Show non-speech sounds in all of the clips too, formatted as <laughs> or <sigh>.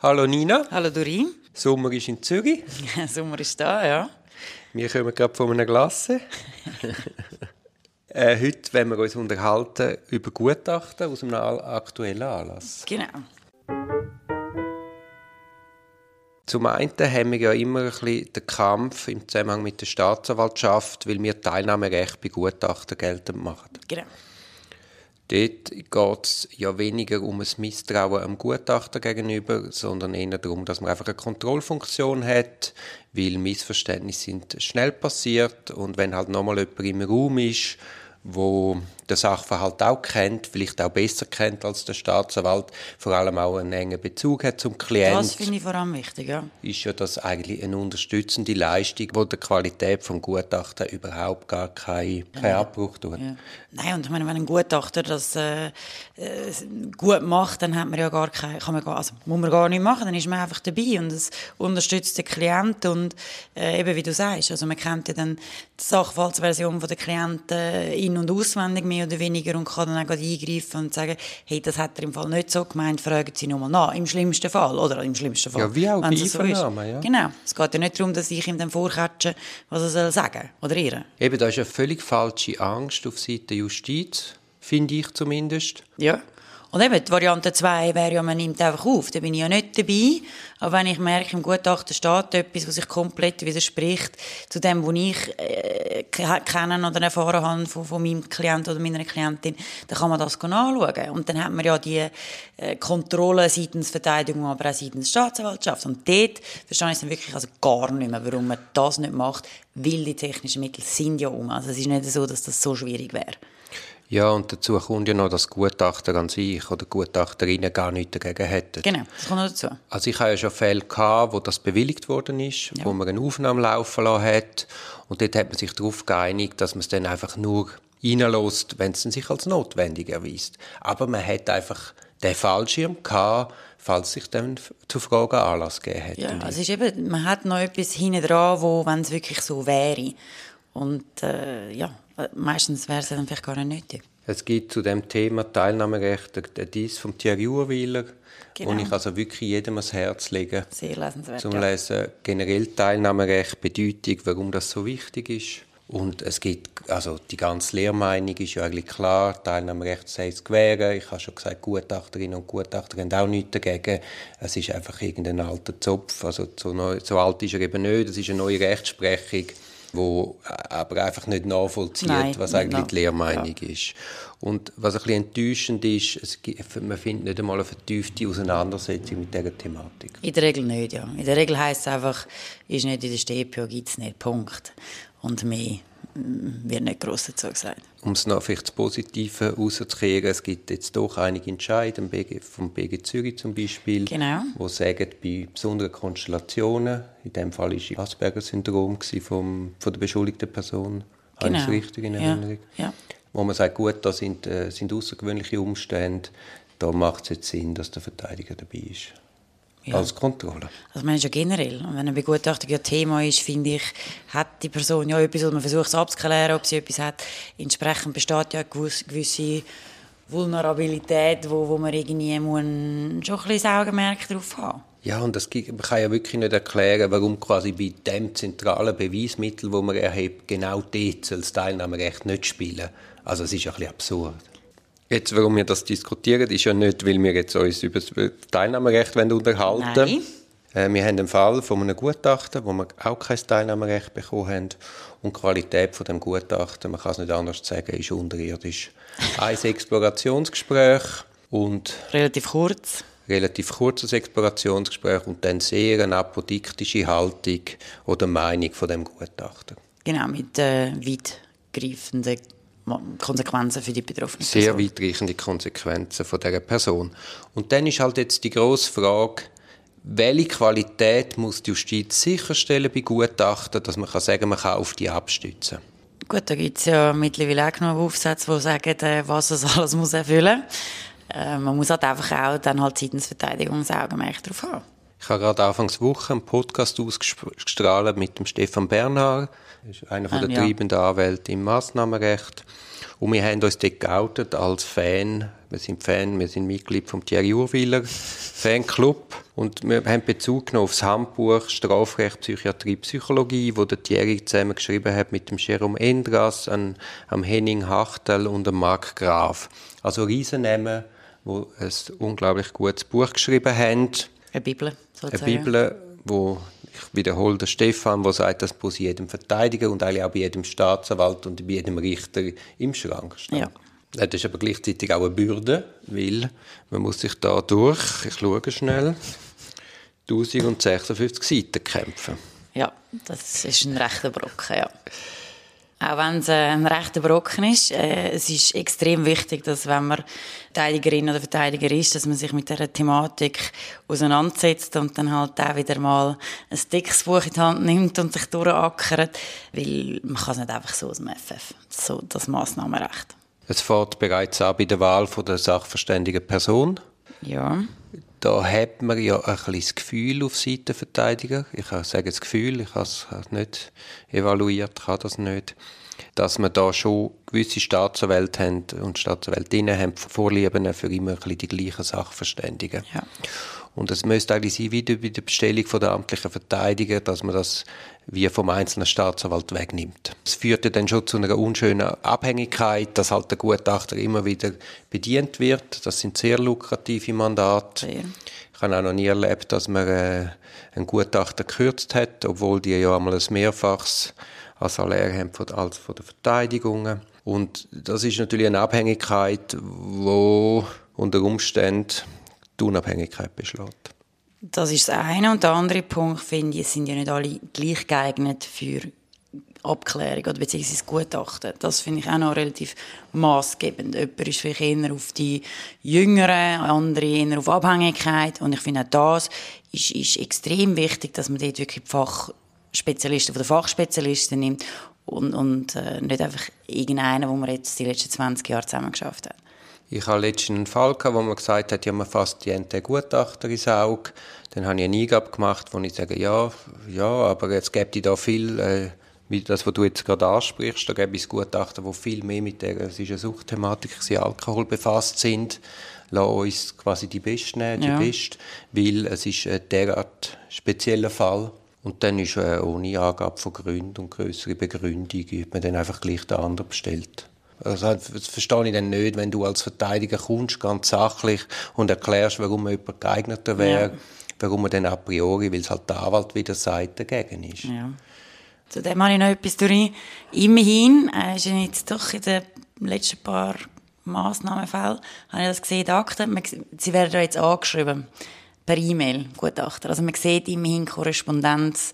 Hallo Nina. Hallo Dorin. Sommer ist in Zürich. Sommer ist da, ja. Wir kommen gerade von einer Klasse. <laughs> äh, heute wollen wir uns unterhalten über Gutachten aus einem aktuellen Anlass. Genau. Zum einen haben wir ja immer ein bisschen den Kampf im Zusammenhang mit der Staatsanwaltschaft, weil wir Teilnahmerecht bei Gutachten geltend machen. Genau. Dort geht es ja weniger um ein Misstrauen am Gutachter gegenüber, sondern eher darum, dass man einfach eine Kontrollfunktion hat, weil Missverständnisse sind schnell passiert und wenn halt nochmal jemand im Raum ist, wo der Sachverhalt auch kennt, vielleicht auch besser kennt als der Staatsanwalt, vor allem auch einen engen Bezug hat zum Klienten. Das finde ich vor allem wichtig, ja. Ist ja das eigentlich eine unterstützende Leistung, die der Qualität vom Gutachten überhaupt gar keinen kein Abbruch tut. Ja. Nein, und ich meine, wenn ein Gutachter das äh, äh, gut macht, dann hat man ja gar keine, kann man gar, also muss man gar nicht machen, dann ist man einfach dabei und es unterstützt den Klienten und äh, eben wie du sagst, also man kennt ja dann die Sachverhaltsversion von der Klienten in- und auswendig mehr oder weniger und kann dann auch eingreifen und sagen, hey, das hat er im Fall nicht so gemeint, fragen Sie nochmal nach, im schlimmsten Fall, oder im schlimmsten Fall. Ja, wie auch bei so ja. Genau, es geht ja nicht darum, dass ich ihm dann vorkatsche, was er soll sagen oder ihr. Eben, da ist eine völlig falsche Angst auf Seite Justiz, finde ich zumindest. Ja. Und eben, die Variante 2 wäre ja, man nimmt einfach auf. Da bin ich ja nicht dabei. Aber wenn ich merke, im Gutachten steht etwas, was sich komplett widerspricht zu dem, was ich äh, kennen oder erfahren habe von, von meinem Klient oder meiner Klientin, dann kann man das anschauen. Und dann hat man ja die äh, Kontrolle seitens Verteidigung, aber auch seitens Staatsanwaltschaft. Und dort verstehe ich es dann wirklich also gar nicht mehr, warum man das nicht macht, weil die technischen Mittel sind ja um. Also es ist nicht so, dass das so schwierig wäre. Ja, und dazu kommt ja noch, dass Gutachter an sich oder Gutachterinnen gar nichts dagegen hätten. Genau, das kommt noch dazu. Also ich habe ja schon Fälle gehabt, wo das bewilligt worden ist, ja. wo man eine Aufnahme laufen lassen hat. Und dort hat man sich darauf geeinigt, dass man es dann einfach nur reinlässt, wenn es sich als notwendig erweist. Aber man hat einfach den Fallschirm gehabt, falls sich dann zu Fragen Anlass gegeben hätte. Ja, also ist eben, man hat noch etwas hinten dran, wo, wenn es wirklich so wäre. Und äh, ja, meistens wäre es dann vielleicht gar nicht nötig. Es gibt zu dem Thema Teilnahmerecht dies vom Thierry Urwiller, genau. wo ich also wirklich jedem ans Herz lege. Zum Lesen generell Teilnahmerecht, Bedeutung, warum das so wichtig ist. Und es gibt, also die ganze Lehrmeinung ist ja eigentlich klar, Teilnahmerecht sei es gewähren. Ich habe schon gesagt, Gutachterinnen und Gutachter haben auch nichts dagegen. Es ist einfach irgendein alter Zopf, also so, neu, so alt ist er eben nicht, es ist eine neue Rechtsprechung wo aber einfach nicht nachvollzieht, Nein, was eigentlich die Lehrmeinung ja. ist. Und was ein bisschen enttäuschend ist, es gibt, man findet nicht einmal eine vertiefte Auseinandersetzung mit dieser Thematik. In der Regel nicht, ja. In der Regel heisst es einfach, ist nicht in der StPO, gibt es nicht, Punkt. Und mehr wird nicht gross dazu gesagt. Um es noch vielleicht das Positive rauszukehren, es gibt jetzt doch einige Entscheidungen vom BG Zürich zum Beispiel, genau. wo sagen, bei besonderen Konstellationen, in dem Fall war es Asperger-Syndrom von der beschuldigten Person, genau. habe ich richtig in Erinnerung? Ja. ja. Wo man sagt, gut, da sind, äh, sind außergewöhnliche Umstände, da macht es jetzt Sinn, dass der Verteidiger dabei ist ja. als Kontrolle. Also man ist ja generell, und wenn eine Begutachtung ein Thema ist, finde ich, hat die Person ja etwas, und man versucht es abzuklären, ob sie etwas hat. Entsprechend besteht ja eine gewisse Vulnerabilität, wo, wo man irgendwie muss schon ein bisschen Augenmerk darauf haben ja, und das, man kann ja wirklich nicht erklären, warum quasi bei dem zentralen Beweismittel, wo man erhebt, genau dort soll das Teilnahmerecht nicht spielen. Also es ist ein bisschen absurd. Jetzt, warum wir das diskutieren, ist ja nicht, weil wir jetzt uns über das Teilnahmerecht unterhalten wollen. Äh, wir haben einen Fall von einem Gutachten, wo wir auch kein Teilnahmerecht bekommen haben. Und die Qualität von dem Gutachten, man kann es nicht anders sagen, ist unterirdisch. <laughs> Ein Explorationsgespräch und... Relativ kurz. Relativ kurzes Explorationsgespräch und dann sehr eine apodiktische Haltung oder Meinung von dem Gutachten. Genau, mit äh, weitgreifenden Konsequenzen für die betroffene Person. Sehr weitreichende Konsequenzen von dieser Person. Und dann ist halt jetzt die grosse Frage, welche Qualität muss die Justiz sicherstellen bei Gutachten, dass man kann sagen man kann auf die abstützen Gut, da gibt es ja mittlerweile auch genug Aufsätze, die sagen, äh, was es <laughs> alles muss erfüllen muss. Äh, man muss halt einfach auch dann halt seitens Verteidigung das Augenmerk darauf haben. Ich habe gerade Anfangs Woche einen Podcast ausgestrahlt mit dem Stefan Bernhard, ist einer von der ja. treibenden Anwälte im Massnahmenrecht. Und wir haben uns dort geoutet als Fan. Wir sind Fan, wir sind Mitglied vom Thierry Urwiller <laughs> Fanclub. Und wir haben Bezug genommen auf das Handbuch Strafrecht, Psychiatrie, Psychologie, wo der Thierry zusammen geschrieben hat mit dem Jerome Endras, einem, einem Henning Hachtel und dem Marc Graf. Also Riesennamen, die ein unglaublich gutes Buch geschrieben haben. Eine Bibel, sozusagen. Eine Bibel, wo ich wiederhole den Stefan, der sagt, das muss jedem Verteidiger und eigentlich auch bei jedem Staatsanwalt und bei jedem Richter im Schrank stehen. Ja. Das ist aber gleichzeitig auch eine Bürde, weil man muss sich da durch, ich schaue schnell, 1056 Seiten kämpfen. Ja, das ist ein rechter Brocken, ja. Auch wenn es äh, ein rechter Brocken ist, äh, es ist extrem wichtig, dass wenn man Verteidigerin oder Verteidiger ist, dass man sich mit dieser Thematik auseinandersetzt und dann halt auch wieder mal ein dickes Buch in die Hand nimmt und sich durchackert, weil man kann es nicht einfach so aus dem FF, so das Massnahmenrecht. Es fährt bereits an bei der Wahl von der sachverständigen Person. Ja. Da hat man ja ein das Gefühl auf Seitenverteidiger. Ich sage das Gefühl, ich habe es nicht evaluiert, kann das nicht, dass man da schon gewisse Staatsanwälte haben und Staatsanwältinnen haben Vorlieben für immer ein die gleichen Sachverständigen. Ja. Und es müsste eigentlich sein, wie bei der Bestellung von der amtlichen Verteidiger, dass man das wie vom einzelnen Staatsanwalt wegnimmt. Es führt ja dann schon zu einer unschönen Abhängigkeit, dass halt der Gutachter immer wieder bedient wird. Das sind sehr lukrative Mandate. Sehr. Ich habe auch noch nie erlebt, dass man äh, einen Gutachter gekürzt hat, obwohl die ja einmal ein Mehrfaches als Salär haben als von der Verteidigungen. Und das ist natürlich eine Abhängigkeit, wo unter Umständen die Unabhängigkeit beschlägt. Das ist das eine. Und der andere Punkt, finde ich, sind ja nicht alle gleich geeignet für Abklärung oder beziehungsweise Gutachten. Das finde ich auch noch relativ maßgebend. Jemand ist vielleicht eher auf die Jüngeren, andere eher auf Abhängigkeit. Und ich finde auch das ist, ist extrem wichtig, dass man dort wirklich die Fachspezialisten von den Fachspezialisten nimmt und, und äh, nicht einfach irgendeinen, wo man jetzt die letzten 20 Jahre zusammen geschafft hat. Ich hatte letztens einen Fall, gehabt, wo man gesagt hat, ja, man fasst die Ente Gutachter ins Auge. Dann habe ich eine Eingabe gemacht, wo ich sage, ja, ja, aber jetzt gibt es da viel, äh, wie das, was du jetzt gerade ansprichst, da gibt es Gutachter, die viel mehr mit der, es ist eine Suchtthematik, sie Alkohol befasst sind. Lass uns quasi die Beste nehmen, die ja. Beste, weil es ist ein derart spezieller Fall. Und dann ist äh, ohne Angabe von Gründen und größere Begründung, wird man dann einfach gleich den anderen bestellt. Also, das verstehe ich dann nicht, wenn du als Verteidiger kommst, ganz sachlich, und erklärst, warum jemand geeigneter wäre, ja. warum man dann a priori, weil es halt der Anwalt wieder sagt, dagegen ist. Ja. Zu dem habe ich noch etwas durch. Immerhin, äh, ist jetzt doch in den letzten paar Massnahmenfällen, habe ich das gesehen, die Akten, sie werden jetzt angeschrieben, per E-Mail, Gutachter. Also man sieht immerhin Korrespondenz,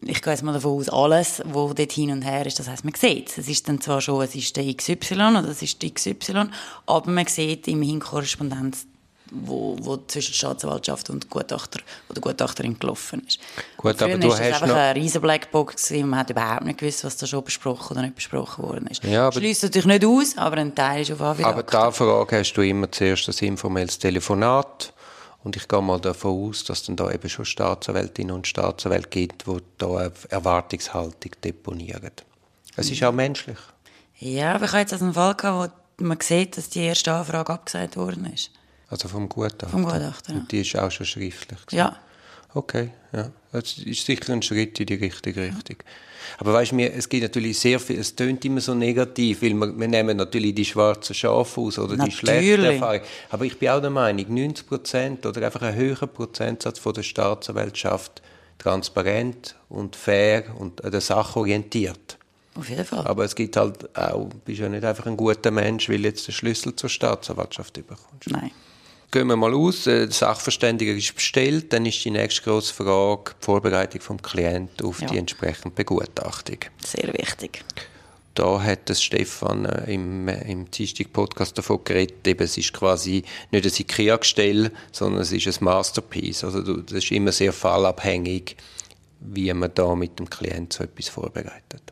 ich gehe jetzt mal davon aus, alles, was dort hin und her ist, das heisst, man sieht es. Es ist dann zwar schon, es ist der XY oder es ist der XY, aber man sieht immerhin Korrespondenz, wo, wo zwischen Staatsanwaltschaft und Gutachter oder Gutachterin gelaufen ist. Gut, aber du hast einfach noch... eine riesen Blackbox gewesen, man hat überhaupt nicht gewusst, was da schon besprochen oder nicht besprochen worden ist. Ja, aber... Schließt natürlich nicht aus, aber ein Teil ist auf Fall Aber da Frage hast du immer zuerst ein informelles Telefonat und ich gehe mal davon aus, dass dann da eben schon Staatsanwältinnen und Staatsanwälte gibt, die da eine Erwartungshaltung deponieren. Es ist auch menschlich. Ja, aber ich habe jetzt einen Fall gehabt, wo man sieht, dass die erste Anfrage abgesagt worden ist. Also vom Gutachter? Vom Gutachter, ja. Und die ist auch schon schriftlich? Gewesen. Ja. Okay, ja. Das ist sicher ein Schritt in die richtige Richtung. Aber weißt du, es gibt natürlich sehr viel, es tönt immer so negativ, weil wir, wir nehmen natürlich die schwarzen Schafe aus oder natürlich. die schlechten Erfahrungen. Aber ich bin auch der Meinung, 90 Prozent oder einfach ein höherer Prozentsatz von der Staatsanwaltschaft transparent und fair und an der Sache orientiert. Auf jeden Fall. Aber es gibt halt auch, du bist ja nicht einfach ein guter Mensch, weil jetzt den Schlüssel zur Staatsanwaltschaft bekommst. Nein gehen wir mal aus, äh, der Sachverständiger ist bestellt, dann ist die nächste grosse Frage die Vorbereitung vom Klienten auf ja. die entsprechende Begutachtung. Sehr wichtig. Da hat das Stefan äh, im, im Dienstag-Podcast davon geredet, eben, es ist quasi nicht ein IKEA-Gestell, sondern es ist ein Masterpiece. Also das ist immer sehr fallabhängig, wie man da mit dem Klienten so etwas vorbereitet.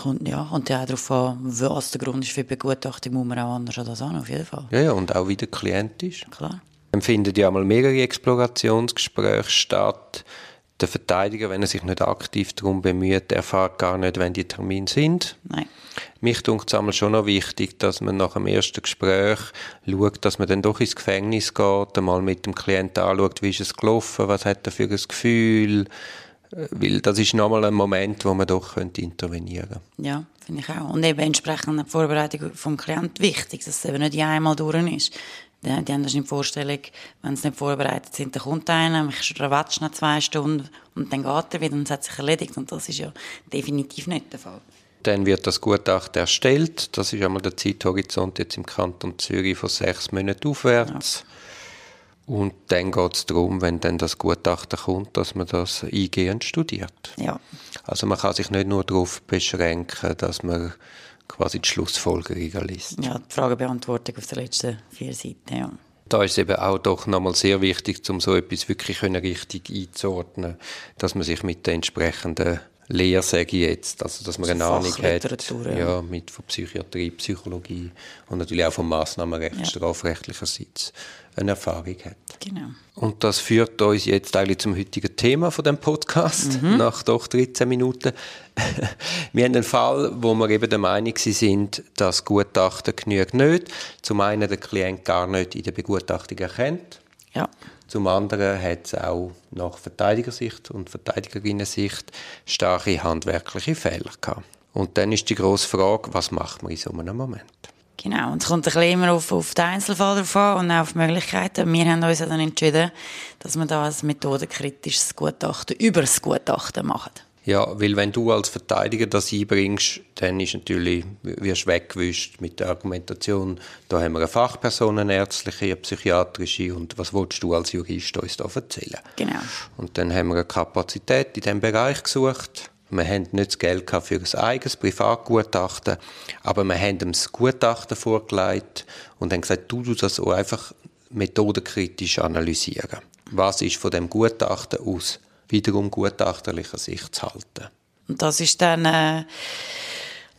Kommt, ja, kommt ja auch darauf an, was der Grund ist für die Begutachtung, muss man auch anders an das an, auf jeden Fall. Ja, ja, und auch wie der Klient ist. Klar. Dann finden ja einmal mehrere Explorationsgespräche statt. Der Verteidiger, wenn er sich nicht aktiv darum bemüht, erfährt gar nicht, wenn die Termine sind. Nein. Mich dunkt es schon noch wichtig, dass man nach dem ersten Gespräch schaut, dass man dann doch ins Gefängnis geht, einmal mit dem Klienten anschaut, wie ist es gelaufen, was hat er für ein Gefühl, äh, weil das ist nochmal ein Moment, wo man doch könnte intervenieren könnte. Ja, finde ich auch. Und eben entsprechend die Vorbereitung vom Klienten wichtig, dass es eben nicht einmal durch ist. Die, die haben das in Vorstellung, wenn sie nicht vorbereitet sind, dann kommt einer, mich schrawatscht nach zwei Stunden und dann geht er wieder und es hat sich erledigt. Und das ist ja definitiv nicht der Fall. Dann wird das Gutachten erstellt. Das ist einmal der Zeithorizont jetzt im Kanton Zürich von sechs Monaten aufwärts. Ja. Und dann geht es darum, wenn dann das Gutachten kommt, dass man das eingehend studiert. Ja. Also man kann sich nicht nur darauf beschränken, dass man quasi die Schlussfolgerungen liest. Ja, die Fragebeantwortung auf den letzten vier Seiten, ja. Da ist es eben auch doch nochmal sehr wichtig, um so etwas wirklich richtig einzuordnen, dass man sich mit den entsprechenden Lehre, sage ich jetzt, also dass man also eine Ahnung hat, ja. ja, mit von Psychiatrie, Psychologie und natürlich auch vom Massnahmenrecht, ja. strafrechtlicherseits eine Erfahrung hat. Genau. Und das führt uns jetzt eigentlich zum heutigen Thema von dem Podcast, mhm. nach doch 13 Minuten. <laughs> wir haben einen Fall, wo wir eben der Meinung sind, dass Gutachten genügt nicht. Zum einen der Klient gar nicht in der Begutachtung erkennt. Ja. Zum anderen hat es auch nach Verteidigersicht und Verteidigerinnensicht starke handwerkliche Fehler gehabt. Und dann ist die grosse Frage, was macht man in so einem Moment? Genau, und es kommt ein bisschen immer auf, auf den Einzelfall drauf an und auch auf Möglichkeiten. Wir haben uns dann entschieden, dass wir da ein methodenkritisches Gutachten über das Gutachten machen. Ja, weil wenn du als Verteidiger das einbringst, dann ist natürlich, wirst du weggewischt mit der Argumentation, da haben wir eine Fachperson, eine ärztliche, eine psychiatrische und was willst du als Jurist uns da erzählen? Genau. Und dann haben wir eine Kapazität in diesem Bereich gesucht. Wir hatten nicht das Geld für ein eigenes Privatgutachten, aber wir haben ihm das Gutachten vorgelegt und haben gesagt, du tust das auch einfach methodenkritisch analysieren. Was ist von dem Gutachten aus wiederum gutachterlicher Sicht zu halten. Und das ist dann äh,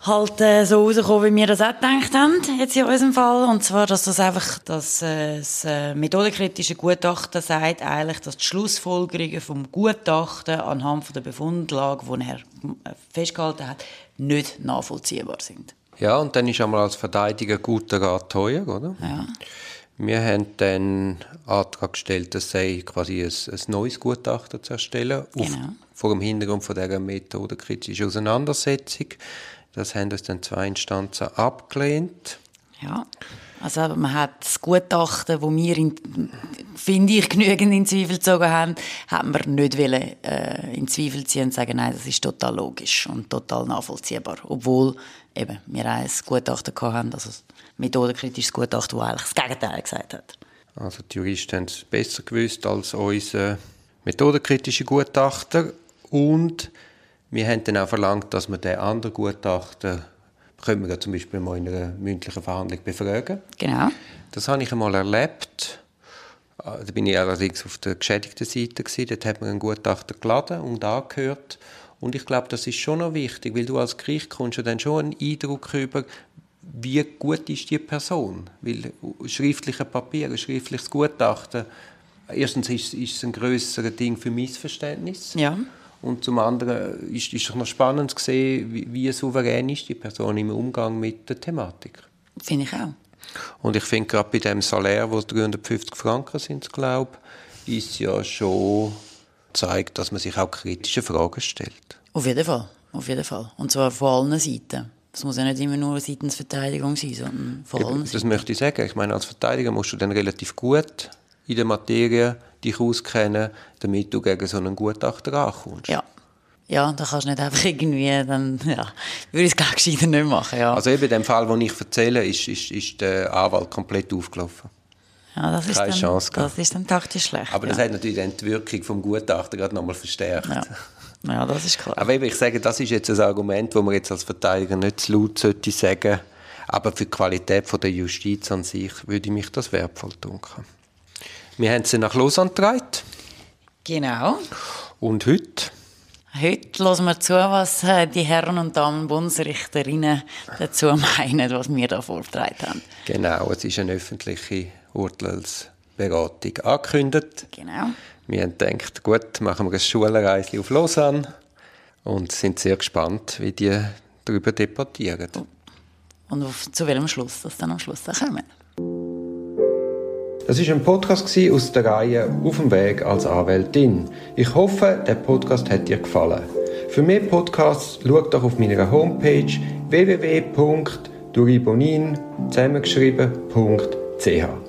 halt äh, so rausgekommen, wie wir das auch gedacht haben, jetzt in unserem Fall. Und zwar, dass das einfach dass, äh, das äh, methodenkritische Gutachten sagt eigentlich, dass die Schlussfolgerungen vom Gutachten anhand von der Befundlage, die er äh, festgehalten hat, nicht nachvollziehbar sind. Ja, und dann ist einmal als Verteidiger guter Rat teuer, oder? Ja. Wir haben dann Antrag gestellt, das sei quasi ein, ein neues Gutachten zu erstellen, genau. auf, vor dem Hintergrund von dieser methodenkritischen Auseinandersetzung. Das haben uns dann zwei Instanzen abgelehnt. Ja, also man hat das Gutachten, das wir, in, finde ich, genügend in Zweifel gezogen haben, haben wir nicht wollen, äh, in Zweifel ziehen und sagen, nein, das ist total logisch und total nachvollziehbar. Obwohl eben, wir ein Gutachten hatten, also ein methodenkritisches Gutachten, das eigentlich das Gegenteil gesagt hat. Also die Juristen haben es besser gewusst als unsere methodenkritische Gutachter und wir haben dann auch verlangt, dass wir den anderen Gutachter können wir zum Beispiel mal in einer mündlichen Verhandlung befragen. Genau. Das habe ich einmal erlebt. Ah, da bin ich allerdings auf der geschädigten Seite gewesen. Dort hat man einen Gutachter geladen und angehört. Und ich glaube, das ist schon noch wichtig, weil du als Gericht kommst ja dann schon einen Eindruck über, wie gut ist die Person. Weil schriftliche Papiere, schriftliches Gutachten, erstens ist, ist es ein grösseres Ding für Missverständnis. Ja. Und zum anderen ist es noch spannend zu sehen, wie, wie souverän ist die Person im Umgang mit der Thematik. Finde ich auch. Und ich finde gerade bei dem Salär, wo 350 Franken sind, glaube ist ja schon zeigt, dass man sich auch kritische Fragen stellt. Auf jeden Fall, auf jeden Fall. Und zwar von allen Seiten. Das muss ja nicht immer nur seitens Verteidigung sein, sondern von allen Das Seiten. möchte ich sagen. Ich meine, als Verteidiger musst du dann relativ gut in der Materie dich auskennen, damit du gegen so einen Gutachter ankommst. Ja. Ja, da kannst du nicht einfach irgendwie, dann, ja, würde ich es gar nicht machen, ja. Also eben in dem Fall, den ich erzähle, ist, ist, ist der Anwalt komplett aufgelaufen. Ja, das ist, Keine dann, Chance das ist dann taktisch schlecht. Aber das ja. hat natürlich dann die Wirkung vom Gutachter gerade nochmal verstärkt. Ja. ja, das ist klar. Aber eben, ich sage, das ist jetzt ein Argument, das man jetzt als Verteidiger nicht zu laut sollte sagen. Aber für die Qualität von der Justiz an sich würde ich mich das wertvoll tun. Wir haben sie nach Lausanne getragen. Genau. Und heute? Heute hören wir zu, was äh, die Herren und Damen Bundesrichterinnen dazu meinen, was wir da vorgetragen haben. Genau, es ist eine öffentliche Urteilsverkündung Beratung angekündigt. Genau. Wir haben gedacht, gut, machen wir ein Schulreise auf Lausanne und sind sehr gespannt, wie die darüber debattieren. Und auf, zu welchem Schluss das dann am Schluss dann kommen. Das ist ein Podcast aus der Reihe Auf dem Weg als Anwältin. Ich hoffe, der Podcast hat dir gefallen. Für mehr Podcasts schau doch auf meiner Homepage www.duribonin zusammengeschrieben.ch.